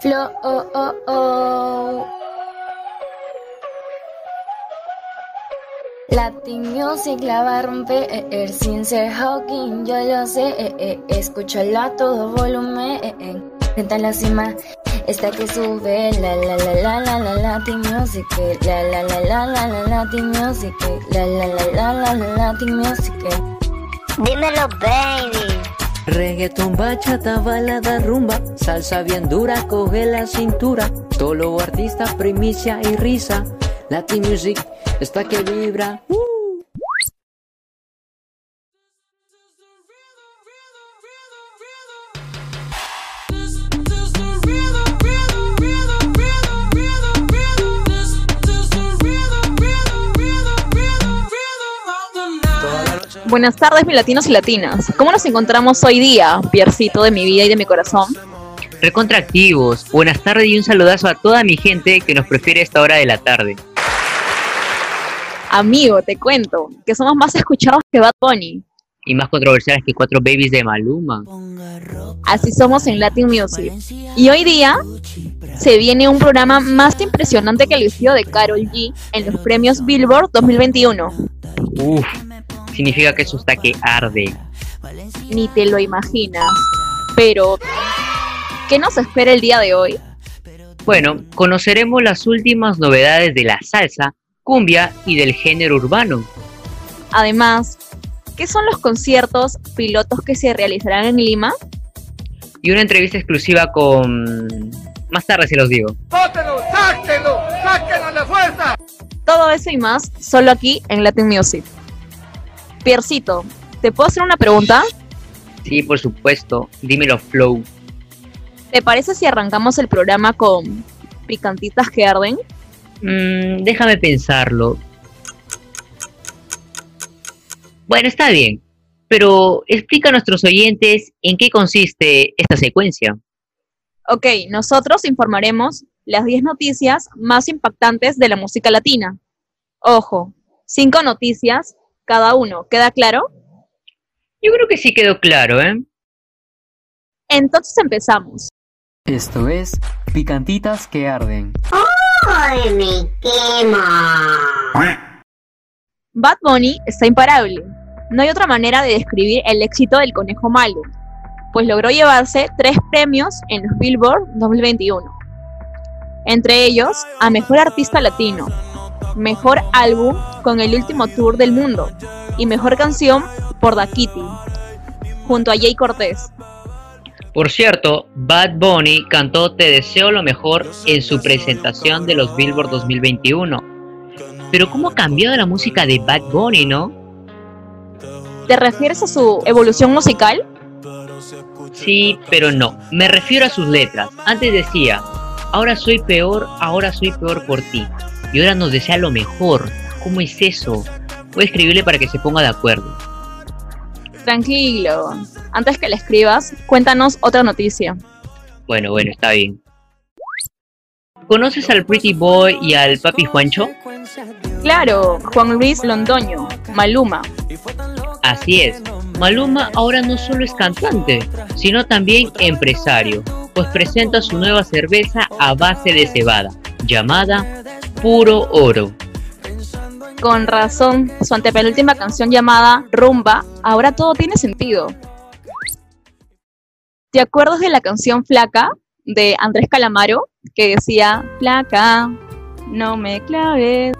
Flow, oh, oh, oh. Latin Music la va a romper eh, sin ser Hawking, yo lo sé, eh, eh, escúchala a todo volumen, eh, eh. Frente a la cima, esta que sube, la la la la la la Latin Music, eh. la la la la la la Latin Music, eh. la la la la la la Latin Music. eh. Dímelo, baby. Reggaeton, bachata, balada, rumba, salsa bien dura, coge la cintura. Todo artista, primicia y risa. Latin Music, esta que vibra. Uh. Buenas tardes, mis latinos y latinas. ¿Cómo nos encontramos hoy día, Piercito de mi vida y de mi corazón? Recontractivos, buenas tardes y un saludazo a toda mi gente que nos prefiere esta hora de la tarde. Amigo, te cuento que somos más escuchados que Bad Bunny. Y más controversiales que cuatro babies de Maluma. Así somos en Latin Music. Y hoy día se viene un programa más impresionante que el vestido de Carol G en los premios Billboard 2021. Uf, significa que eso está que arde. Ni te lo imaginas. Pero, ¿qué nos espera el día de hoy? Bueno, conoceremos las últimas novedades de la salsa, cumbia y del género urbano. Además, ¿qué son los conciertos pilotos que se realizarán en Lima? Y una entrevista exclusiva con... Más tarde se los digo. Todo eso y más solo aquí en Latin Music. Piercito, ¿te puedo hacer una pregunta? Sí, por supuesto. Dímelo, Flow. ¿Te parece si arrancamos el programa con picantitas que arden? Mm, déjame pensarlo. Bueno, está bien. Pero explica a nuestros oyentes en qué consiste esta secuencia. Ok, nosotros informaremos las 10 noticias más impactantes de la música latina. Ojo, 5 noticias cada uno, ¿queda claro? Yo creo que sí quedó claro, ¿eh? Entonces empezamos. Esto es Picantitas que arden. ¡Ay, me quema! Bad Bunny está imparable. No hay otra manera de describir el éxito del conejo malo, pues logró llevarse tres premios en los Billboard 2021. Entre ellos, a Mejor Artista Latino, Mejor Álbum con el último tour del mundo y Mejor Canción por Da Kitty, junto a Jay Cortés. Por cierto, Bad Bunny cantó Te deseo lo mejor en su presentación de los Billboard 2021. Pero ¿cómo ha cambiado la música de Bad Bunny, no? ¿Te refieres a su evolución musical? Sí, pero no. Me refiero a sus letras. Antes decía, ahora soy peor, ahora soy peor por ti. Y ahora nos desea lo mejor. ¿Cómo es eso? Voy a escribirle para que se ponga de acuerdo. Tranquilo. Antes que le escribas, cuéntanos otra noticia. Bueno, bueno, está bien. ¿Conoces al Pretty Boy y al Papi Juancho? Claro, Juan Luis Londoño, Maluma. Así es. Maluma ahora no solo es cantante, sino también empresario, pues presenta su nueva cerveza a base de cebada, llamada Puro Oro. Con razón, su antepenúltima canción llamada Rumba, ahora todo tiene sentido. ¿Te acuerdas de la canción Flaca de Andrés Calamaro? Que decía, Flaca, no me claves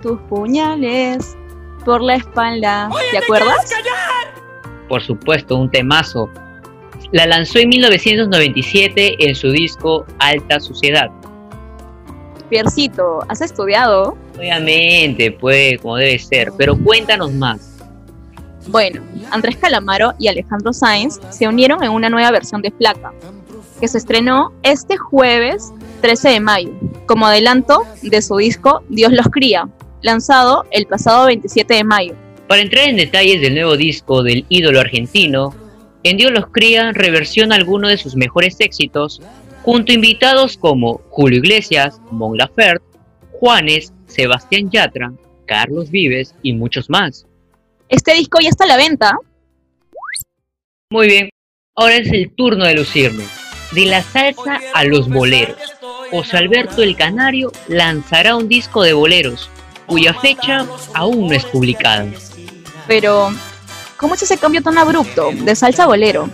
tus puñales por la espalda. ¿Te acuerdas? Por supuesto, un temazo. La lanzó en 1997 en su disco Alta Suciedad. Piercito, ¿has estudiado? Obviamente, pues, como debe ser, pero cuéntanos más. Bueno, Andrés Calamaro y Alejandro Sáenz se unieron en una nueva versión de Flaca, que se estrenó este jueves 13 de mayo, como adelanto de su disco Dios los cría, lanzado el pasado 27 de mayo. Para entrar en detalles del nuevo disco del ídolo argentino, en Dios los cría reversiona algunos de sus mejores éxitos, junto a invitados como Julio Iglesias, Mon Laferte, Juanes, Sebastián Yatra, Carlos Vives y muchos más. Este disco ya está a la venta. Muy bien, ahora es el turno de lucirme. de la salsa a los boleros. José Alberto el Canario lanzará un disco de boleros, cuya fecha aún no es publicada. Pero, ¿cómo es ese cambio tan abrupto de salsa a bolero?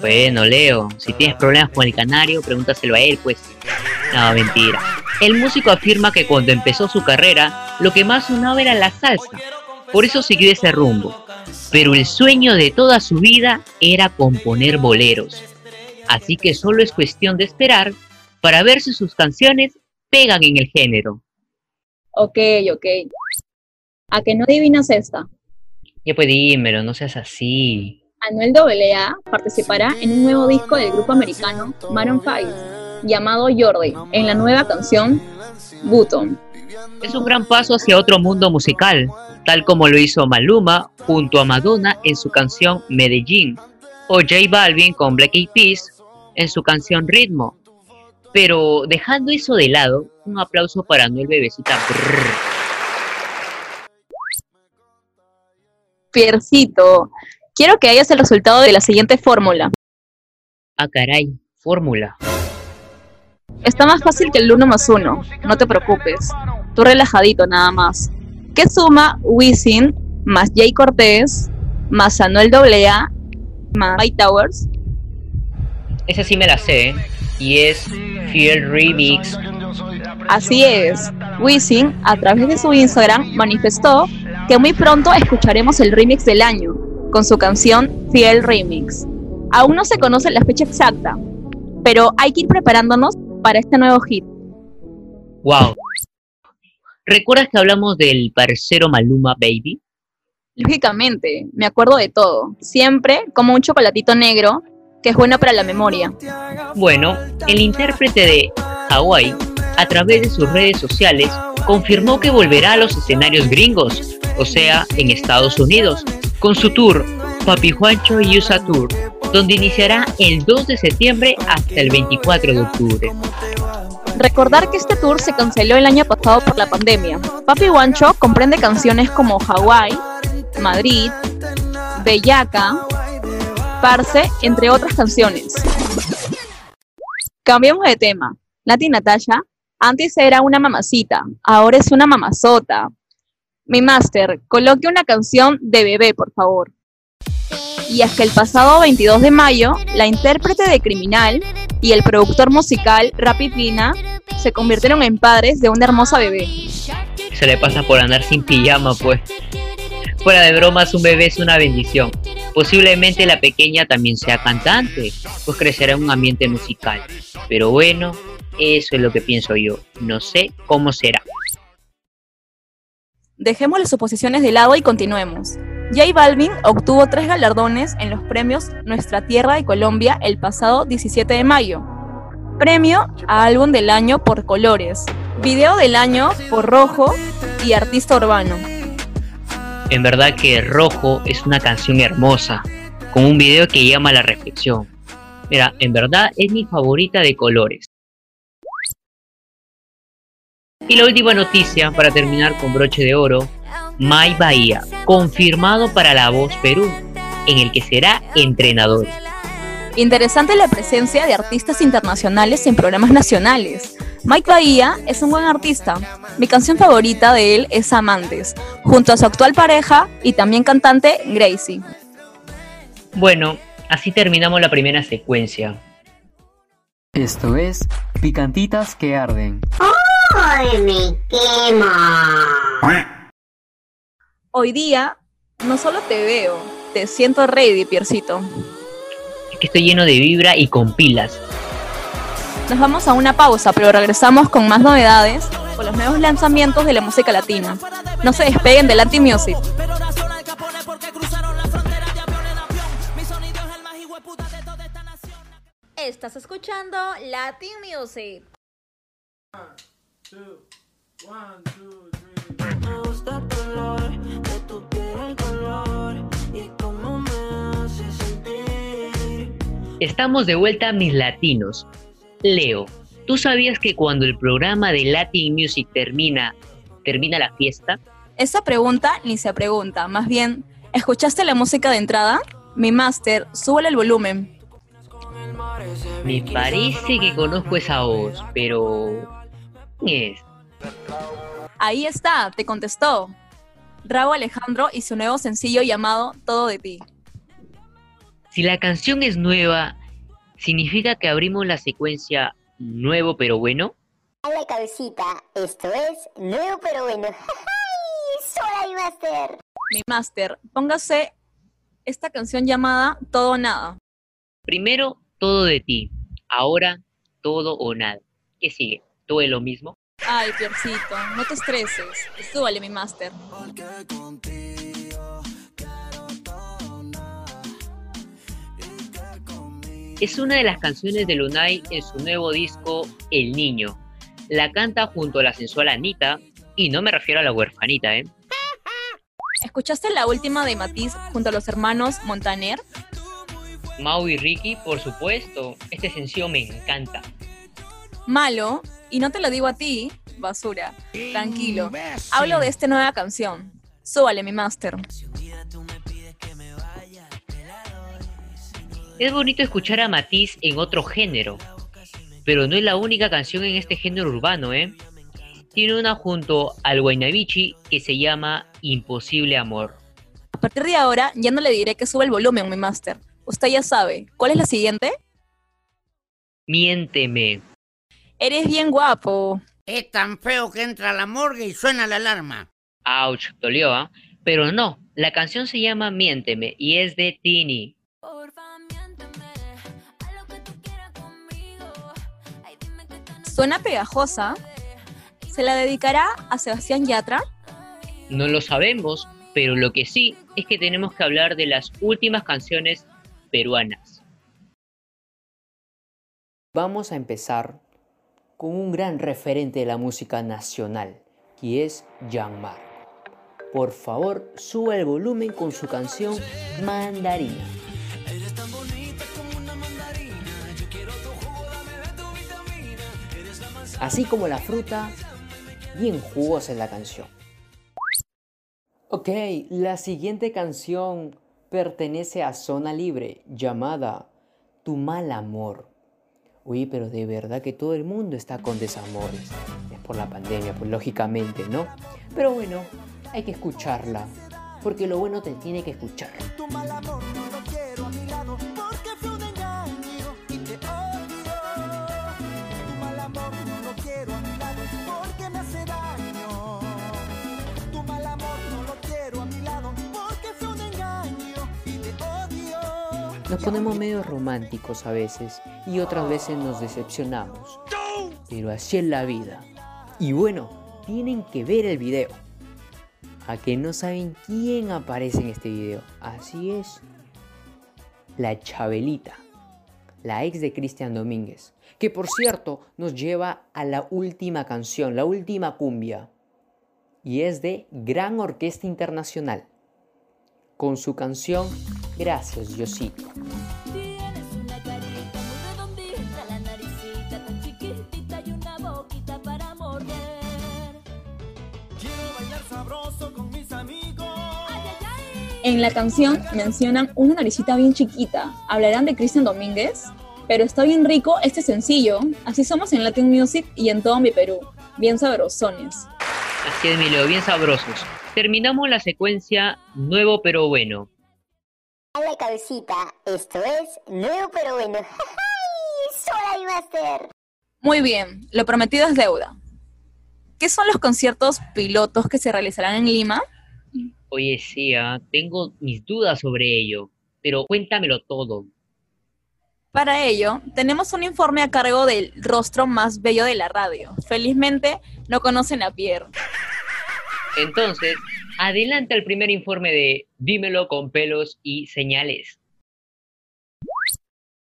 Bueno, Leo, si tienes problemas con el Canario, pregúntaselo a él, pues. No, mentira. El músico afirma que cuando empezó su carrera, lo que más sonaba era la salsa. Por eso siguió ese rumbo. Pero el sueño de toda su vida era componer boleros. Así que solo es cuestión de esperar para ver si sus canciones pegan en el género. Ok, ok. ¿A que no adivinas esta? Ya pues dímelo, no seas así. Anuel AA participará en un nuevo disco del grupo americano Maroon 5 llamado Jordi en la nueva canción Button. Es un gran paso hacia otro mundo musical, tal como lo hizo Maluma junto a Madonna en su canción Medellín, o J Balvin con Black Eyed Peas en su canción Ritmo. Pero dejando eso de lado, un aplauso para Noel Bebecita. Piercito, quiero que hayas el resultado de la siguiente fórmula. Ah, caray, fórmula. Está más fácil que el 1 más 1, no te preocupes. Tú relajadito nada más. ¿Qué suma Wisin más Jay Cortés más Anuel AA más White Towers? Esa sí me la sé, ¿eh? y es Fiel Remix. Así es. Wisin, a través de su Instagram, manifestó que muy pronto escucharemos el remix del año, con su canción Fiel Remix. Aún no se conoce la fecha exacta, pero hay que ir preparándonos para este nuevo hit. Wow. ¿Recuerdas que hablamos del parcero Maluma Baby? Lógicamente, me acuerdo de todo. Siempre como un chocolatito negro que es bueno para la memoria. Bueno, el intérprete de Hawaii, a través de sus redes sociales, confirmó que volverá a los escenarios gringos, o sea, en Estados Unidos, con su tour Papi Juancho y USA Tour, donde iniciará el 2 de septiembre hasta el 24 de octubre. Recordar que este tour se canceló el año pasado por la pandemia. Papi Juancho comprende canciones como Hawaii, Madrid, Bellaca, Parce, entre otras canciones. Cambiemos de tema. Nati Natasha antes era una mamacita, ahora es una mamazota. Mi máster, coloque una canción de bebé, por favor. Y que el pasado 22 de mayo, la intérprete de Criminal y el productor musical Rapidina se convirtieron en padres de una hermosa bebé. Se le pasa por andar sin pijama, pues. Fuera de bromas, un bebé es una bendición. Posiblemente la pequeña también sea cantante, pues crecerá en un ambiente musical. Pero bueno, eso es lo que pienso yo. No sé cómo será. Dejemos las suposiciones de lado y continuemos. J Balvin obtuvo tres galardones en los premios Nuestra Tierra de Colombia el pasado 17 de mayo. Premio a Álbum del Año por Colores, Video del Año por Rojo y Artista Urbano. En verdad que Rojo es una canción hermosa, con un video que llama a la reflexión. Mira, en verdad es mi favorita de colores. Y la última noticia, para terminar con broche de oro, Mai Bahía, confirmado para La Voz Perú, en el que será entrenador. Interesante la presencia de artistas internacionales en programas nacionales. Mike Bahía es un buen artista. Mi canción favorita de él es Amantes, junto a su actual pareja y también cantante Gracie. Bueno, así terminamos la primera secuencia. Esto es Picantitas que Arden. ¡Ay, me quema! Hoy día no solo te veo, te siento ready, Piercito. Es que estoy lleno de vibra y con pilas. Nos vamos a una pausa, pero regresamos con más novedades, con los nuevos lanzamientos de la música latina. No se despeguen de Latin Music. Estás escuchando Latin Music. Me gusta tu olor, de tu piel el color y cómo me hace sentir. Estamos de vuelta mis latinos. Leo, ¿tú sabías que cuando el programa de Latin Music termina, termina la fiesta? Esa pregunta ni se pregunta, más bien, ¿escuchaste la música de entrada? Mi máster, súbele el volumen. Con el mar Me parece que conozco esa voz, pero... Ahí está, te contestó. Rabo Alejandro y su nuevo sencillo llamado Todo de ti. Si la canción es nueva, ¿significa que abrimos la secuencia nuevo pero bueno? A la cabecita, esto es nuevo pero bueno. ¡Soy Master! Mi máster, póngase esta canción llamada Todo o Nada. Primero, todo de ti. Ahora, todo o nada. ¿Qué sigue? ¿Todo es lo mismo? Ay, Piercito, no te estreses. Súbale, mi máster. Es una de las canciones de Lunay en su nuevo disco El Niño. La canta junto a la sensual Anita, y no me refiero a la huerfanita, ¿eh? ¿Escuchaste la última de Matiz junto a los hermanos Montaner? Mau y Ricky, por supuesto. Este sencillo me encanta. Malo, y no te lo digo a ti, basura. Tranquilo. Hablo de esta nueva canción. Súbale, mi máster. Es bonito escuchar a Matiz en otro género, pero no es la única canción en este género urbano, ¿eh? Tiene una junto al Guaynabichi que se llama Imposible Amor. A partir de ahora, ya no le diré que suba el volumen, mi máster. Usted ya sabe. ¿Cuál es la siguiente? Miénteme. Eres bien guapo. Es tan feo que entra a la morgue y suena la alarma. Ouch, dolió, ¿ah? Pero no, la canción se llama Miénteme y es de Tini. Suena pegajosa. ¿Se la dedicará a Sebastián Yatra? No lo sabemos, pero lo que sí es que tenemos que hablar de las últimas canciones peruanas. Vamos a empezar con un gran referente de la música nacional, que es Jan Mar. Por favor, suba el volumen con su canción Mandarina. Así como la fruta, bien jugosa es la canción. Ok, la siguiente canción pertenece a Zona Libre, llamada Tu Mal Amor. Oye, pero de verdad que todo el mundo está con desamores. Es por la pandemia, pues lógicamente, ¿no? Pero bueno, hay que escucharla. Porque lo bueno te tiene que escuchar. Nos ponemos medio románticos a veces y otras veces nos decepcionamos. Pero así es la vida. Y bueno, tienen que ver el video. A que no saben quién aparece en este video. Así es. La Chabelita, la ex de Cristian Domínguez. Que por cierto nos lleva a la última canción, la última cumbia. Y es de Gran Orquesta Internacional. Con su canción Gracias, Diosito. En la canción mencionan una naricita bien chiquita. ¿Hablarán de Cristian Domínguez? Pero está bien rico este sencillo. Así somos en Latin Music y en todo mi Perú. Bien sabrosones. Así es, Mileo, bien sabrosos. Terminamos la secuencia Nuevo pero bueno. A la cabecita, esto es nuevo pero bueno. ¡Soy Master! Muy bien, lo prometido es deuda. ¿Qué son los conciertos pilotos que se realizarán en Lima? Oye, sí, ah, tengo mis dudas sobre ello, pero cuéntamelo todo. Para ello, tenemos un informe a cargo del rostro más bello de la radio. Felizmente, no conocen a Pierre. Entonces, adelante al primer informe de Dímelo con pelos y señales.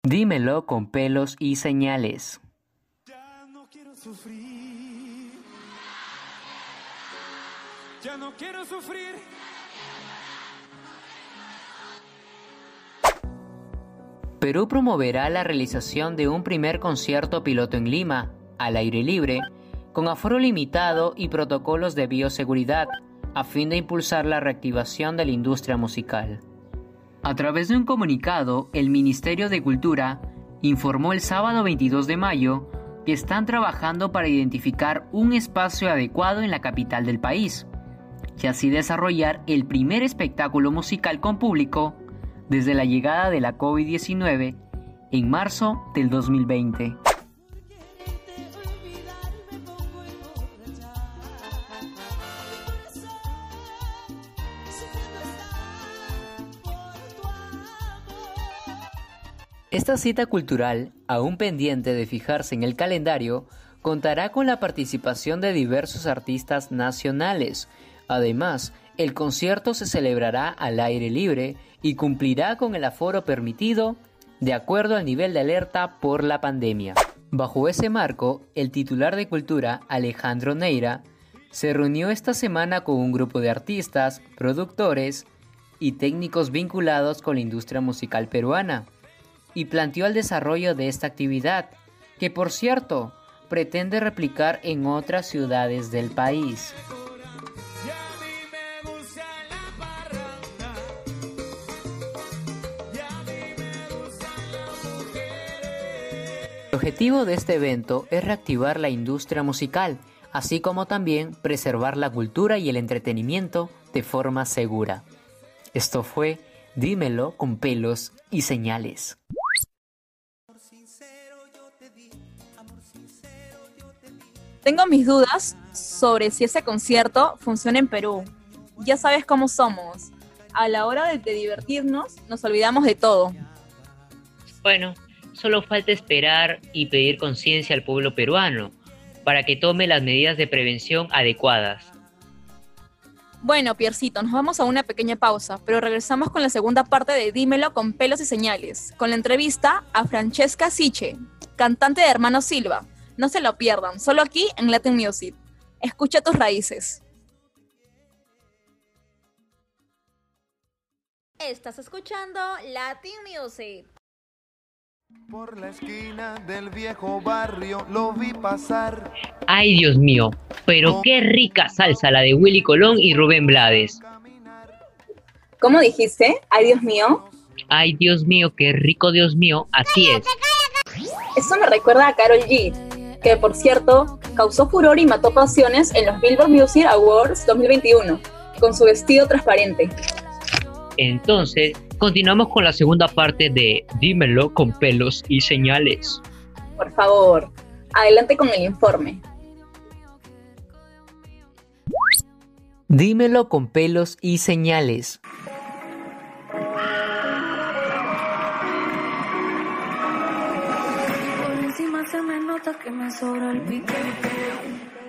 Dímelo con pelos y señales. Ya no quiero sufrir. No quiero sufrir. Perú promoverá la realización de un primer concierto piloto en Lima, al aire libre, con aforo limitado y protocolos de bioseguridad, a fin de impulsar la reactivación de la industria musical. A través de un comunicado, el Ministerio de Cultura informó el sábado 22 de mayo que están trabajando para identificar un espacio adecuado en la capital del país y así desarrollar el primer espectáculo musical con público desde la llegada de la COVID-19 en marzo del 2020. Esta cita cultural, aún pendiente de fijarse en el calendario, contará con la participación de diversos artistas nacionales. Además, el concierto se celebrará al aire libre y cumplirá con el aforo permitido de acuerdo al nivel de alerta por la pandemia. Bajo ese marco, el titular de Cultura, Alejandro Neira, se reunió esta semana con un grupo de artistas, productores y técnicos vinculados con la industria musical peruana y planteó el desarrollo de esta actividad, que por cierto pretende replicar en otras ciudades del país. El objetivo de este evento es reactivar la industria musical, así como también preservar la cultura y el entretenimiento de forma segura. Esto fue Dímelo con pelos y señales. Tengo mis dudas sobre si ese concierto funciona en Perú. Ya sabes cómo somos. A la hora de, de divertirnos, nos olvidamos de todo. Bueno, solo falta esperar y pedir conciencia al pueblo peruano para que tome las medidas de prevención adecuadas. Bueno, Piercito, nos vamos a una pequeña pausa, pero regresamos con la segunda parte de Dímelo con pelos y señales, con la entrevista a Francesca Siche, cantante de Hermano Silva. No se lo pierdan, solo aquí en Latin Music. Escucha tus raíces. Estás escuchando Latin Music. Por la esquina del viejo barrio lo vi pasar. Ay, Dios mío, pero qué rica salsa la de Willy Colón y Rubén Blades. ¿Cómo dijiste? Ay, Dios mío. Ay, Dios mío, qué rico, Dios mío, así es. Eso me recuerda a Carol G, que por cierto causó furor y mató pasiones en los Billboard Music Awards 2021, con su vestido transparente. Entonces, continuamos con la segunda parte de Dímelo con pelos y señales. Por favor, adelante con el informe. Dímelo con pelos y señales.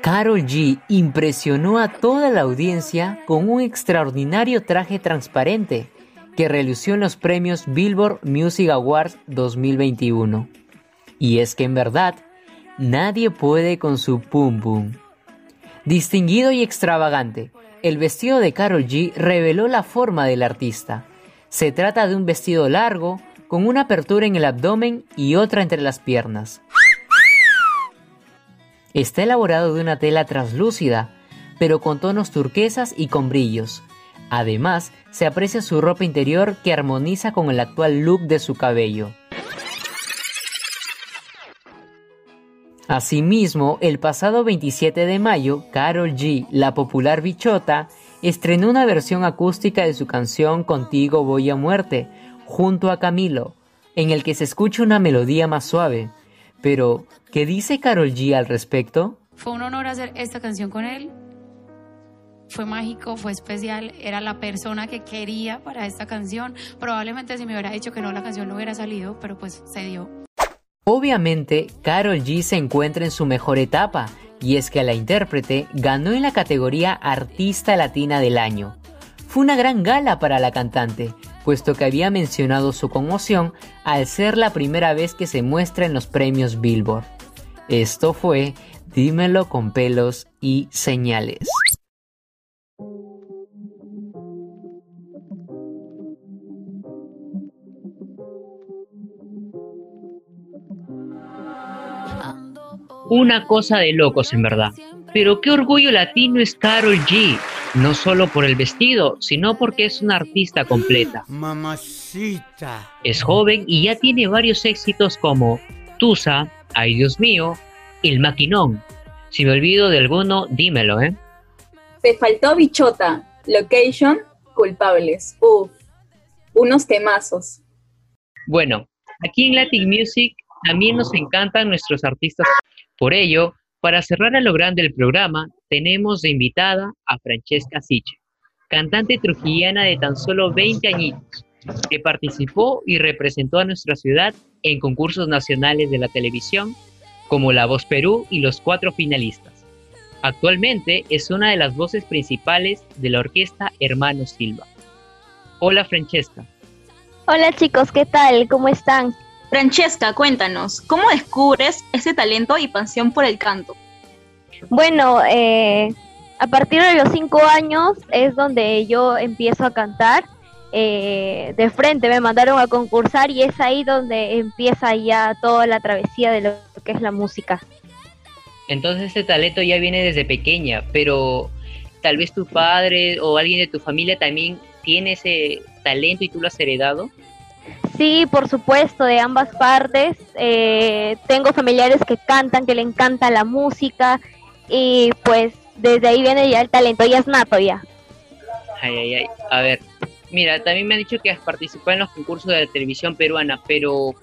Carol G impresionó a toda la audiencia con un extraordinario traje transparente que relució en los premios Billboard Music Awards 2021. Y es que en verdad, nadie puede con su pum pum. Distinguido y extravagante, el vestido de Carol G reveló la forma del artista. Se trata de un vestido largo, con una apertura en el abdomen y otra entre las piernas. Está elaborado de una tela translúcida, pero con tonos turquesas y con brillos. Además, se aprecia su ropa interior que armoniza con el actual look de su cabello. Asimismo, el pasado 27 de mayo, Carol G, la popular bichota, estrenó una versión acústica de su canción Contigo voy a muerte, junto a Camilo, en el que se escucha una melodía más suave. Pero, ¿qué dice Carol G al respecto? Fue un honor hacer esta canción con él. Fue mágico, fue especial, era la persona que quería para esta canción. Probablemente si me hubiera dicho que no, la canción no hubiera salido, pero pues se dio. Obviamente, Carol G se encuentra en su mejor etapa, y es que la intérprete ganó en la categoría Artista Latina del Año. Fue una gran gala para la cantante, puesto que había mencionado su conmoción al ser la primera vez que se muestra en los premios Billboard. Esto fue Dímelo con pelos y señales. Una cosa de locos en verdad. Pero qué orgullo latino es Carol G. No solo por el vestido, sino porque es una artista completa. Mamacita. Es joven y ya tiene varios éxitos como Tusa, Ay Dios mío, El Maquinón. Si me olvido de alguno, dímelo, ¿eh? Te faltó Bichota, Location, Culpables. Uf, unos temazos. Bueno, aquí en Latin Music también nos encantan nuestros artistas. Por ello, para cerrar a lo grande el programa, tenemos de invitada a Francesca Siche, cantante trujillana de tan solo 20 añitos, que participó y representó a nuestra ciudad en concursos nacionales de la televisión, como La Voz Perú y los cuatro finalistas. Actualmente es una de las voces principales de la orquesta Hermanos Silva. Hola Francesca. Hola chicos, ¿qué tal? ¿Cómo están? Francesca, cuéntanos, ¿cómo descubres ese talento y pasión por el canto? Bueno, eh, a partir de los cinco años es donde yo empiezo a cantar. eh, de frente me mandaron a concursar y es ahí donde empieza ya toda la travesía de lo que es la música. Entonces ese talento ya viene desde pequeña, pero tal vez tu padre o alguien de tu familia también tiene ese talento y tú lo has heredado. Sí, por supuesto, de ambas partes. Eh, tengo familiares que cantan, que le encanta la música y pues desde ahí viene ya el talento, ya es nato ya. Ay, ay, ay. A ver, mira, también me han dicho que has participado en los concursos de la televisión peruana, pero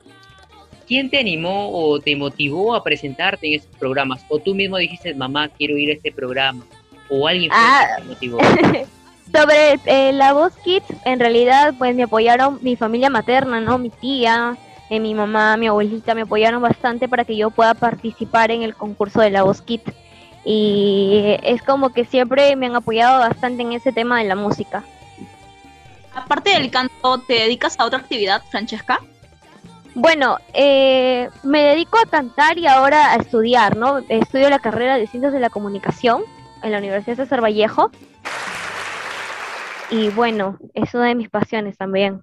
¿quién te animó o te motivó a presentarte en estos programas? ¿O tú mismo dijiste, mamá, quiero ir a este programa? ¿O alguien fue Ah. que te motivó? Sobre eh, la voz Kids, en realidad, pues me apoyaron mi familia materna, ¿no? Mi tía, eh, mi mamá, mi abuelita, me apoyaron bastante para que yo pueda participar en el concurso de la voz Kids. Y es como que siempre me han apoyado bastante en ese tema de la música. Aparte del canto, ¿te dedicas a otra actividad, Francesca? Bueno, eh, me dedico a cantar y ahora a estudiar, ¿no? Estudio la carrera de Ciencias de la Comunicación en la Universidad César Vallejo. Y bueno, es una de mis pasiones también.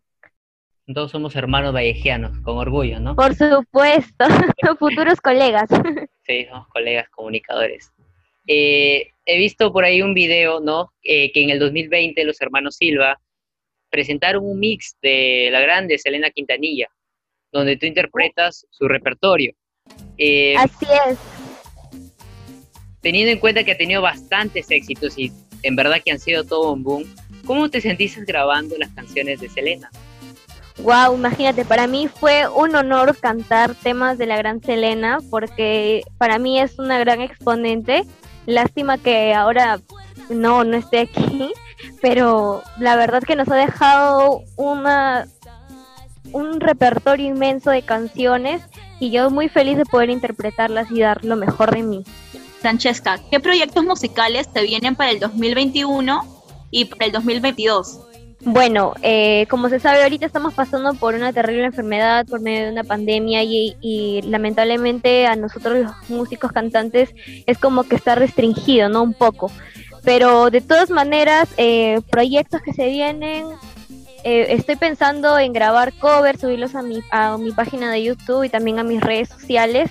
Todos somos hermanos vallejianos, con orgullo, ¿no? Por supuesto, futuros colegas. Sí, somos colegas comunicadores. Eh, he visto por ahí un video, ¿no? Eh, que en el 2020 los hermanos Silva presentaron un mix de la grande Selena Quintanilla, donde tú interpretas su repertorio. Eh, Así es. teniendo en cuenta que ha tenido bastantes éxitos y en verdad que han sido todo un boom, ¿cómo te sentiste grabando las canciones de Selena? Wow, imagínate, para mí fue un honor cantar temas de la gran Selena porque para mí es una gran exponente. Lástima que ahora no no esté aquí, pero la verdad que nos ha dejado una un repertorio inmenso de canciones y yo muy feliz de poder interpretarlas y dar lo mejor de mí. Francesca, ¿qué proyectos musicales te vienen para el 2021 y para el 2022? Bueno, eh, como se sabe, ahorita estamos pasando por una terrible enfermedad por medio de una pandemia y, y lamentablemente a nosotros los músicos cantantes es como que está restringido, ¿no? Un poco. Pero de todas maneras, eh, proyectos que se vienen, eh, estoy pensando en grabar covers, subirlos a mi, a mi página de YouTube y también a mis redes sociales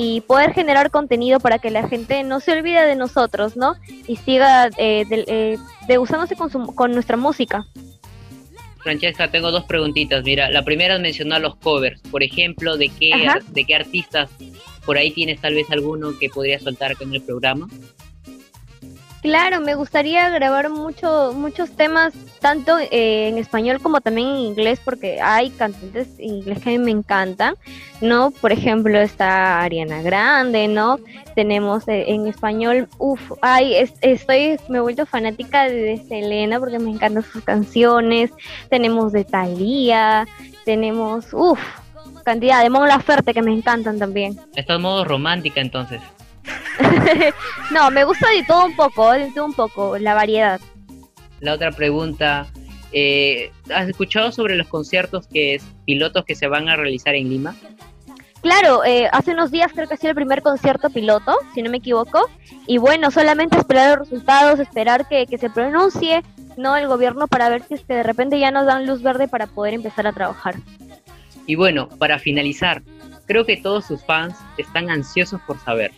y poder generar contenido para que la gente no se olvide de nosotros, ¿no? Y siga eh, del- eh, degusándose con, su- con nuestra música. Francesca, tengo dos preguntitas. Mira, la primera es mencionar los covers. Por ejemplo, ¿de qué, Ajá. de qué artistas por ahí tienes tal vez alguno que podría soltar en el programa? Claro, me gustaría grabar mucho, muchos temas, tanto eh, en español como también en inglés, porque hay cantantes en inglés que a mí me encantan, ¿no? Por ejemplo, está Ariana Grande, ¿no? Tenemos eh, en español, uff, ay, es- estoy, me he vuelto fanática de, de Selena porque me encantan sus canciones, tenemos de Thalía, tenemos, uff, cantidad de Mon Laferte que me encantan también. Estás modo romántica entonces. no, me gusta de todo un poco, de todo un poco, la variedad. La otra pregunta, eh, ¿has escuchado sobre los conciertos que es, pilotos que se van a realizar en Lima? Claro, eh, hace unos días creo que ha sido el primer concierto piloto, si no me equivoco. Y bueno, solamente esperar los resultados, esperar que, que se pronuncie no el gobierno para ver si es que de repente ya nos dan luz verde para poder empezar a trabajar. Y bueno, para finalizar, creo que todos sus fans están ansiosos por saber.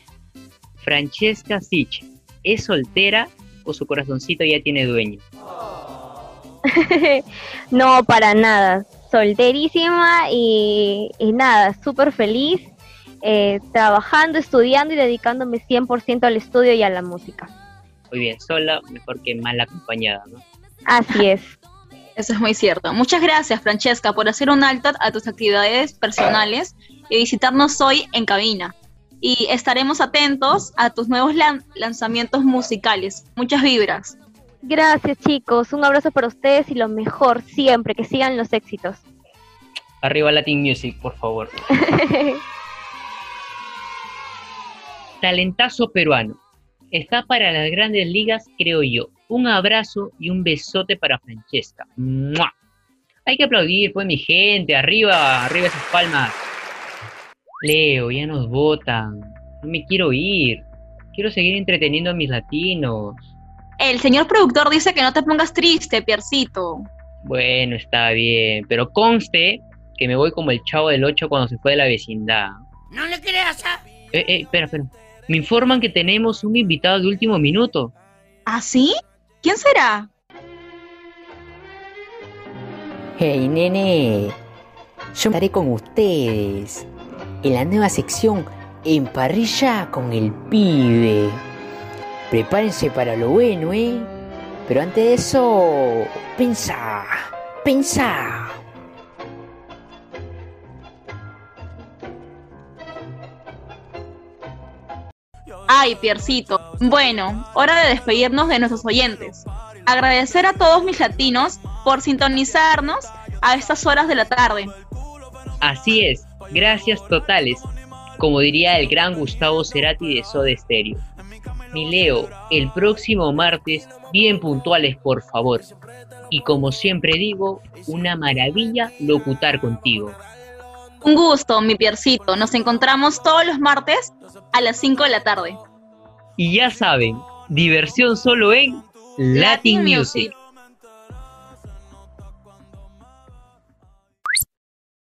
Francesca Sich, ¿es soltera o su corazoncito ya tiene dueño? no, para nada. solterísima y, y nada, súper feliz, eh, trabajando, estudiando y dedicándome 100% al estudio y a la música. Muy bien, sola mejor que mal acompañada, ¿no? Así es. Eso es muy cierto. Muchas gracias, Francesca, por hacer un alto a tus actividades personales y visitarnos hoy en cabina. Y estaremos atentos a tus nuevos lan- lanzamientos musicales. Muchas vibras. Gracias chicos, un abrazo para ustedes y lo mejor siempre, que sigan los éxitos. Arriba Latin Music, por favor. Talentazo peruano. Está para las grandes ligas, creo yo. Un abrazo y un besote para Francesca. ¡Mua! Hay que aplaudir, pues mi gente. Arriba, arriba esas palmas. Leo, ya nos votan. No me quiero ir. Quiero seguir entreteniendo a mis latinos. El señor productor dice que no te pongas triste, Piercito. Bueno, está bien, pero conste que me voy como el chavo del 8 cuando se fue de la vecindad. No le creas a... Eh, eh, espera, espera. Me informan que tenemos un invitado de último minuto. ¿Ah, sí? ¿Quién será? Hey, nene. Yo estaré con ustedes en la nueva sección En Parrilla con el Pibe. Prepárense para lo bueno, ¿eh? Pero antes de eso, pensá, pensá. Ay, Piercito. Bueno, hora de despedirnos de nuestros oyentes. Agradecer a todos mis latinos por sintonizarnos a estas horas de la tarde. Así es, gracias totales, como diría el gran Gustavo Cerati de Soda Stereo. Mi Leo, el próximo martes, bien puntuales por favor. Y como siempre digo, una maravilla locutar contigo. Un gusto, mi Piercito. Nos encontramos todos los martes a las 5 de la tarde. Y ya saben, diversión solo en Latin Music.